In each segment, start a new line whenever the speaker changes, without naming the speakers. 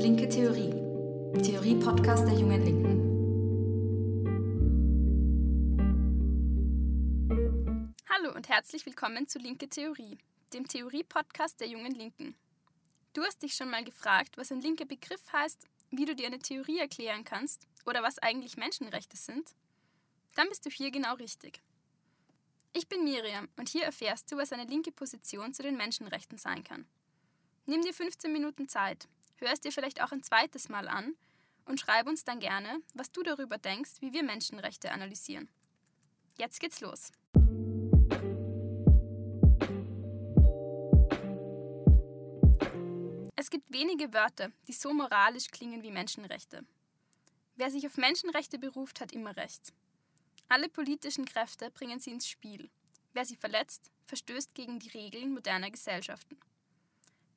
Linke Theorie. Theorie-Podcast der Jungen Linken.
Hallo und herzlich willkommen zu Linke Theorie, dem Theorie-Podcast der Jungen Linken. Du hast dich schon mal gefragt, was ein linker Begriff heißt, wie du dir eine Theorie erklären kannst oder was eigentlich Menschenrechte sind? Dann bist du hier genau richtig. Ich bin Miriam und hier erfährst du, was eine linke Position zu den Menschenrechten sein kann. Nimm dir 15 Minuten Zeit, hör es dir vielleicht auch ein zweites Mal an und schreib uns dann gerne, was du darüber denkst, wie wir Menschenrechte analysieren. Jetzt geht's los. Es gibt wenige Wörter, die so moralisch klingen wie Menschenrechte. Wer sich auf Menschenrechte beruft, hat immer recht. Alle politischen Kräfte bringen sie ins Spiel. Wer sie verletzt, verstößt gegen die Regeln moderner Gesellschaften.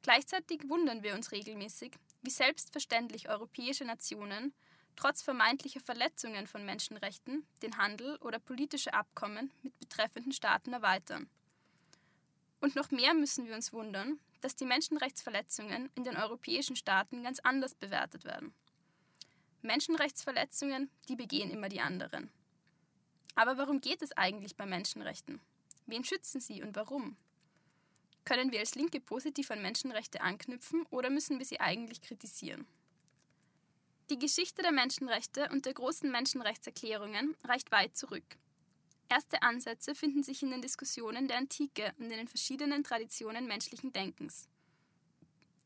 Gleichzeitig wundern wir uns regelmäßig, wie selbstverständlich europäische Nationen trotz vermeintlicher Verletzungen von Menschenrechten den Handel oder politische Abkommen mit betreffenden Staaten erweitern. Und noch mehr müssen wir uns wundern, dass die Menschenrechtsverletzungen in den europäischen Staaten ganz anders bewertet werden. Menschenrechtsverletzungen, die begehen immer die anderen. Aber warum geht es eigentlich bei Menschenrechten? Wen schützen sie und warum? Können wir als Linke positiv an Menschenrechte anknüpfen oder müssen wir sie eigentlich kritisieren? Die Geschichte der Menschenrechte und der großen Menschenrechtserklärungen reicht weit zurück. Erste Ansätze finden sich in den Diskussionen der Antike und in den verschiedenen Traditionen menschlichen Denkens.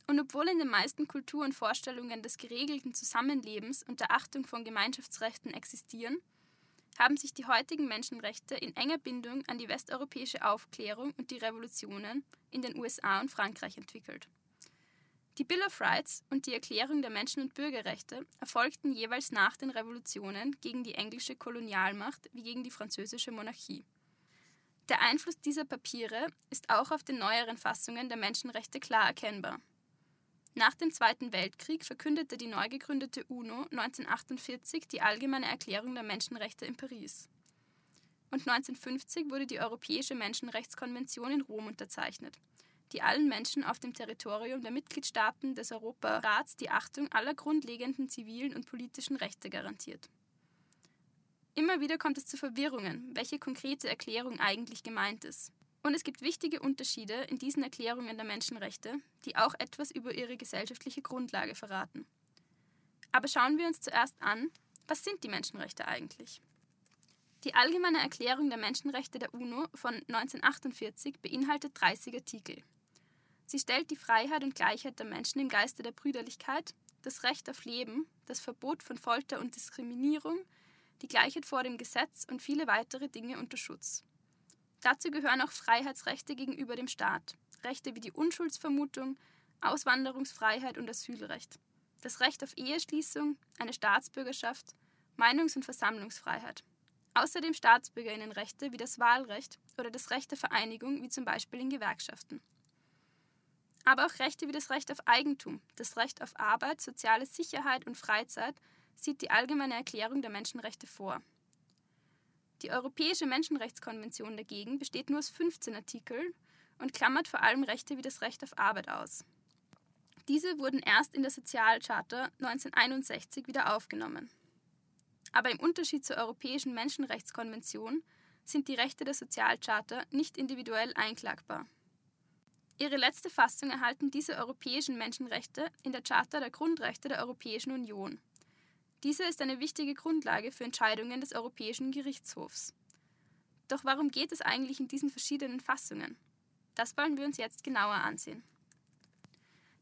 Und obwohl in den meisten Kulturen Vorstellungen des geregelten Zusammenlebens und der Achtung von Gemeinschaftsrechten existieren, haben sich die heutigen Menschenrechte in enger Bindung an die westeuropäische Aufklärung und die Revolutionen in den USA und Frankreich entwickelt. Die Bill of Rights und die Erklärung der Menschen- und Bürgerrechte erfolgten jeweils nach den Revolutionen gegen die englische Kolonialmacht wie gegen die französische Monarchie. Der Einfluss dieser Papiere ist auch auf den neueren Fassungen der Menschenrechte klar erkennbar. Nach dem Zweiten Weltkrieg verkündete die neu gegründete UNO 1948 die Allgemeine Erklärung der Menschenrechte in Paris. Und 1950 wurde die Europäische Menschenrechtskonvention in Rom unterzeichnet, die allen Menschen auf dem Territorium der Mitgliedstaaten des Europarats die Achtung aller grundlegenden zivilen und politischen Rechte garantiert. Immer wieder kommt es zu Verwirrungen, welche konkrete Erklärung eigentlich gemeint ist. Und es gibt wichtige Unterschiede in diesen Erklärungen der Menschenrechte, die auch etwas über ihre gesellschaftliche Grundlage verraten. Aber schauen wir uns zuerst an, was sind die Menschenrechte eigentlich? Die Allgemeine Erklärung der Menschenrechte der UNO von 1948 beinhaltet 30 Artikel. Sie stellt die Freiheit und Gleichheit der Menschen im Geiste der Brüderlichkeit, das Recht auf Leben, das Verbot von Folter und Diskriminierung, die Gleichheit vor dem Gesetz und viele weitere Dinge unter Schutz. Dazu gehören auch Freiheitsrechte gegenüber dem Staat, Rechte wie die Unschuldsvermutung, Auswanderungsfreiheit und Asylrecht, das Recht auf Eheschließung, eine Staatsbürgerschaft, Meinungs- und Versammlungsfreiheit. Außerdem Staatsbürgerinnenrechte wie das Wahlrecht oder das Recht der Vereinigung, wie zum Beispiel in Gewerkschaften. Aber auch Rechte wie das Recht auf Eigentum, das Recht auf Arbeit, soziale Sicherheit und Freizeit sieht die Allgemeine Erklärung der Menschenrechte vor. Die Europäische Menschenrechtskonvention dagegen besteht nur aus 15 Artikeln und klammert vor allem Rechte wie das Recht auf Arbeit aus. Diese wurden erst in der Sozialcharta 1961 wieder aufgenommen. Aber im Unterschied zur Europäischen Menschenrechtskonvention sind die Rechte der Sozialcharta nicht individuell einklagbar. Ihre letzte Fassung erhalten diese europäischen Menschenrechte in der Charta der Grundrechte der Europäischen Union. Diese ist eine wichtige Grundlage für Entscheidungen des Europäischen Gerichtshofs. Doch warum geht es eigentlich in diesen verschiedenen Fassungen? Das wollen wir uns jetzt genauer ansehen.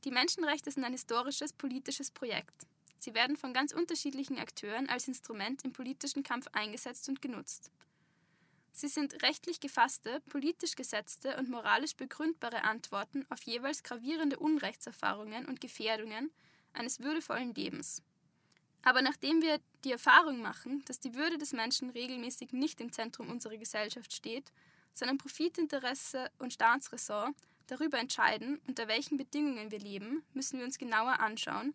Die Menschenrechte sind ein historisches politisches Projekt. Sie werden von ganz unterschiedlichen Akteuren als Instrument im politischen Kampf eingesetzt und genutzt. Sie sind rechtlich gefasste, politisch gesetzte und moralisch begründbare Antworten auf jeweils gravierende Unrechtserfahrungen und Gefährdungen eines würdevollen Lebens. Aber nachdem wir die Erfahrung machen, dass die Würde des Menschen regelmäßig nicht im Zentrum unserer Gesellschaft steht, sondern Profitinteresse und Staatsressort darüber entscheiden, unter welchen Bedingungen wir leben, müssen wir uns genauer anschauen,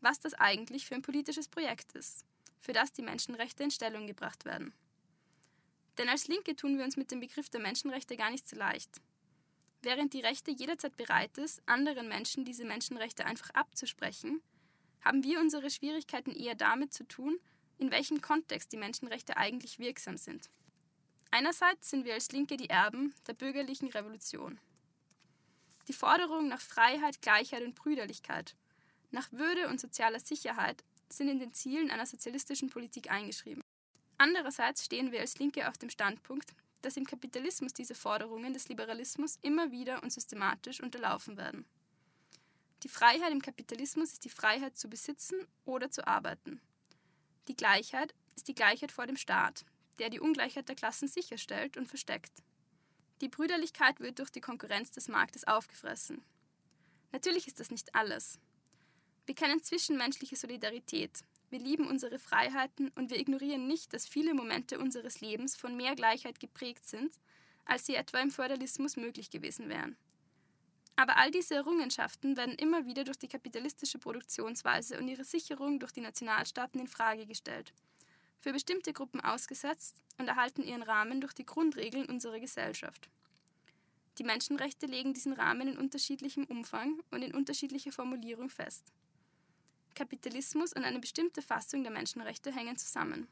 was das eigentlich für ein politisches Projekt ist, für das die Menschenrechte in Stellung gebracht werden. Denn als Linke tun wir uns mit dem Begriff der Menschenrechte gar nicht so leicht. während die Rechte jederzeit bereit ist, anderen Menschen diese Menschenrechte einfach abzusprechen, haben wir unsere Schwierigkeiten eher damit zu tun, in welchem Kontext die Menschenrechte eigentlich wirksam sind. Einerseits sind wir als Linke die Erben der bürgerlichen Revolution. Die Forderungen nach Freiheit, Gleichheit und Brüderlichkeit, nach Würde und sozialer Sicherheit sind in den Zielen einer sozialistischen Politik eingeschrieben. Andererseits stehen wir als Linke auf dem Standpunkt, dass im Kapitalismus diese Forderungen des Liberalismus immer wieder und systematisch unterlaufen werden. Die Freiheit im Kapitalismus ist die Freiheit zu besitzen oder zu arbeiten. Die Gleichheit ist die Gleichheit vor dem Staat, der die Ungleichheit der Klassen sicherstellt und versteckt. Die Brüderlichkeit wird durch die Konkurrenz des Marktes aufgefressen. Natürlich ist das nicht alles. Wir kennen zwischenmenschliche Solidarität, wir lieben unsere Freiheiten und wir ignorieren nicht, dass viele Momente unseres Lebens von mehr Gleichheit geprägt sind, als sie etwa im Feudalismus möglich gewesen wären. Aber all diese Errungenschaften werden immer wieder durch die kapitalistische Produktionsweise und ihre Sicherung durch die Nationalstaaten in Frage gestellt, für bestimmte Gruppen ausgesetzt und erhalten ihren Rahmen durch die Grundregeln unserer Gesellschaft. Die Menschenrechte legen diesen Rahmen in unterschiedlichem Umfang und in unterschiedlicher Formulierung fest. Kapitalismus und eine bestimmte Fassung der Menschenrechte hängen zusammen.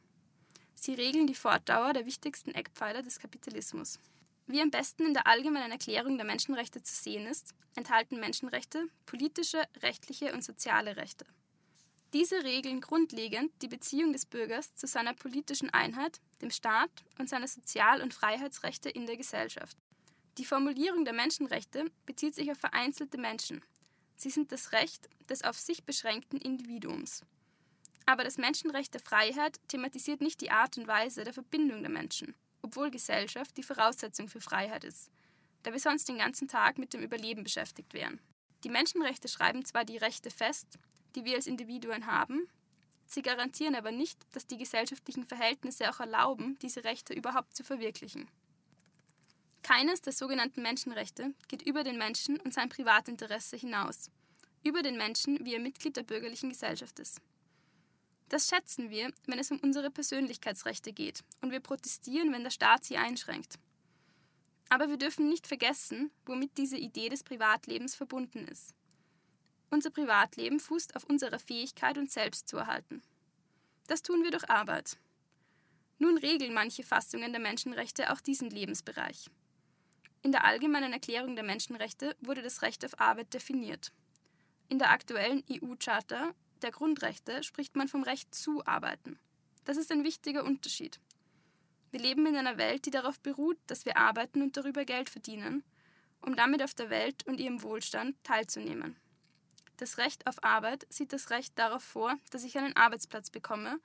Sie regeln die Fortdauer der wichtigsten Eckpfeiler des Kapitalismus. Wie am besten in der Allgemeinen Erklärung der Menschenrechte zu sehen ist, enthalten Menschenrechte politische, rechtliche und soziale Rechte. Diese regeln grundlegend die Beziehung des Bürgers zu seiner politischen Einheit, dem Staat und seine Sozial- und Freiheitsrechte in der Gesellschaft. Die Formulierung der Menschenrechte bezieht sich auf vereinzelte Menschen, Sie sind das Recht des auf sich beschränkten Individuums. Aber das Menschenrecht der Freiheit thematisiert nicht die Art und Weise der Verbindung der Menschen, obwohl Gesellschaft die Voraussetzung für Freiheit ist, da wir sonst den ganzen Tag mit dem Überleben beschäftigt wären. Die Menschenrechte schreiben zwar die Rechte fest, die wir als Individuen haben, sie garantieren aber nicht, dass die gesellschaftlichen Verhältnisse auch erlauben, diese Rechte überhaupt zu verwirklichen. Keines der sogenannten Menschenrechte geht über den Menschen und sein Privatinteresse hinaus, über den Menschen, wie er Mitglied der bürgerlichen Gesellschaft ist. Das schätzen wir, wenn es um unsere Persönlichkeitsrechte geht und wir protestieren, wenn der Staat sie einschränkt. Aber wir dürfen nicht vergessen, womit diese Idee des Privatlebens verbunden ist. Unser Privatleben fußt auf unserer Fähigkeit, uns selbst zu erhalten. Das tun wir durch Arbeit. Nun regeln manche Fassungen der Menschenrechte auch diesen Lebensbereich. In der Allgemeinen Erklärung der Menschenrechte wurde das Recht auf Arbeit definiert. In der aktuellen EU-Charta der Grundrechte spricht man vom Recht zu arbeiten. Das ist ein wichtiger Unterschied. Wir leben in einer Welt, die darauf beruht, dass wir arbeiten und darüber Geld verdienen, um damit auf der Welt und ihrem Wohlstand teilzunehmen. Das Recht auf Arbeit sieht das Recht darauf vor, dass ich einen Arbeitsplatz bekomme,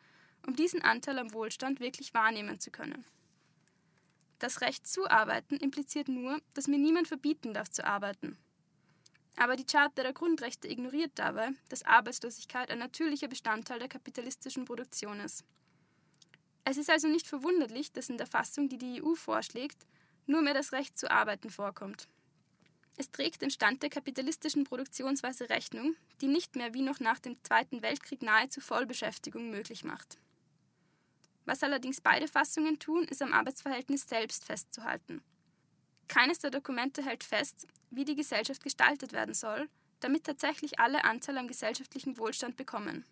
um diesen Anteil am Wohlstand wirklich wahrnehmen zu können. Das Recht zu arbeiten impliziert nur, dass mir niemand verbieten darf zu arbeiten. Aber die Charta der Grundrechte ignoriert dabei, dass Arbeitslosigkeit ein natürlicher Bestandteil der kapitalistischen Produktion ist. Es ist also nicht verwunderlich, dass in der Fassung, die die EU vorschlägt, nur mehr das Recht zu arbeiten vorkommt. Es trägt den Stand der kapitalistischen Produktionsweise Rechnung, die nicht mehr wie noch nach dem Zweiten Weltkrieg nahezu Vollbeschäftigung möglich macht. Was allerdings beide Fassungen tun, ist am Arbeitsverhältnis selbst festzuhalten. Keines der Dokumente hält fest, wie die Gesellschaft gestaltet werden soll, damit tatsächlich alle Anteil am gesellschaftlichen Wohlstand bekommen.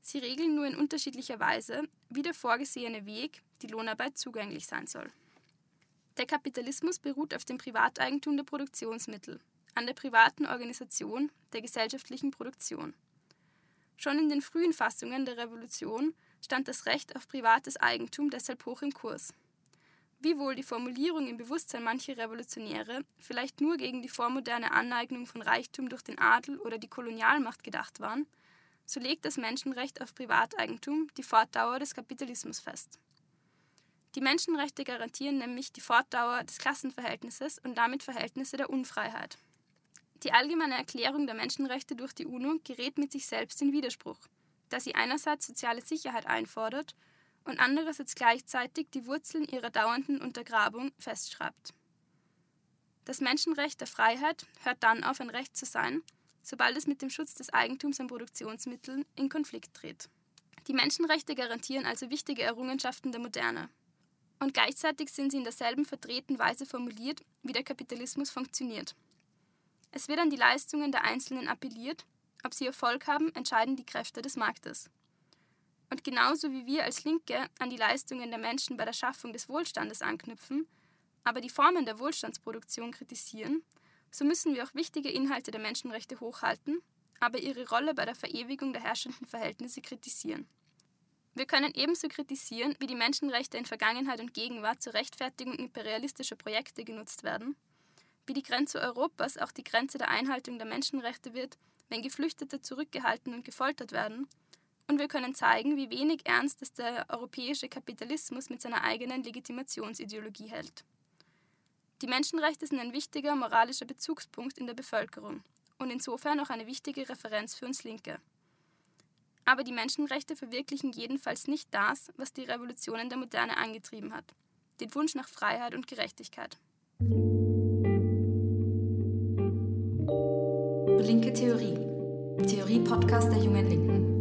Sie regeln nur in unterschiedlicher Weise, wie der vorgesehene Weg, die Lohnarbeit, zugänglich sein soll. Der Kapitalismus beruht auf dem Privateigentum der Produktionsmittel, an der privaten Organisation der gesellschaftlichen Produktion. Schon in den frühen Fassungen der Revolution stand das Recht auf privates Eigentum deshalb hoch im Kurs. Wiewohl die Formulierung im Bewusstsein mancher Revolutionäre vielleicht nur gegen die vormoderne Aneignung von Reichtum durch den Adel oder die Kolonialmacht gedacht waren, so legt das Menschenrecht auf Privateigentum die Fortdauer des Kapitalismus fest. Die Menschenrechte garantieren nämlich die Fortdauer des Klassenverhältnisses und damit Verhältnisse der Unfreiheit. Die allgemeine Erklärung der Menschenrechte durch die UNO gerät mit sich selbst in Widerspruch da sie einerseits soziale Sicherheit einfordert und andererseits gleichzeitig die Wurzeln ihrer dauernden Untergrabung festschreibt. Das Menschenrecht der Freiheit hört dann auf, ein Recht zu sein, sobald es mit dem Schutz des Eigentums an Produktionsmitteln in Konflikt tritt. Die Menschenrechte garantieren also wichtige Errungenschaften der Moderne. und gleichzeitig sind sie in derselben vertreten Weise formuliert, wie der Kapitalismus funktioniert. Es wird an die Leistungen der Einzelnen appelliert, ob sie Erfolg haben, entscheiden die Kräfte des Marktes. Und genauso wie wir als Linke an die Leistungen der Menschen bei der Schaffung des Wohlstandes anknüpfen, aber die Formen der Wohlstandsproduktion kritisieren, so müssen wir auch wichtige Inhalte der Menschenrechte hochhalten, aber ihre Rolle bei der Verewigung der herrschenden Verhältnisse kritisieren. Wir können ebenso kritisieren, wie die Menschenrechte in Vergangenheit und Gegenwart zur Rechtfertigung imperialistischer Projekte genutzt werden, wie die Grenze Europas auch die Grenze der Einhaltung der Menschenrechte wird, wenn Geflüchtete zurückgehalten und gefoltert werden, und wir können zeigen, wie wenig ernst es der europäische Kapitalismus mit seiner eigenen Legitimationsideologie hält. Die Menschenrechte sind ein wichtiger moralischer Bezugspunkt in der Bevölkerung und insofern auch eine wichtige Referenz für uns Linke. Aber die Menschenrechte verwirklichen jedenfalls nicht das, was die Revolutionen der Moderne angetrieben hat, den Wunsch nach Freiheit und Gerechtigkeit.
Linke Theorie. Theorie-Podcast der Jungen Linken.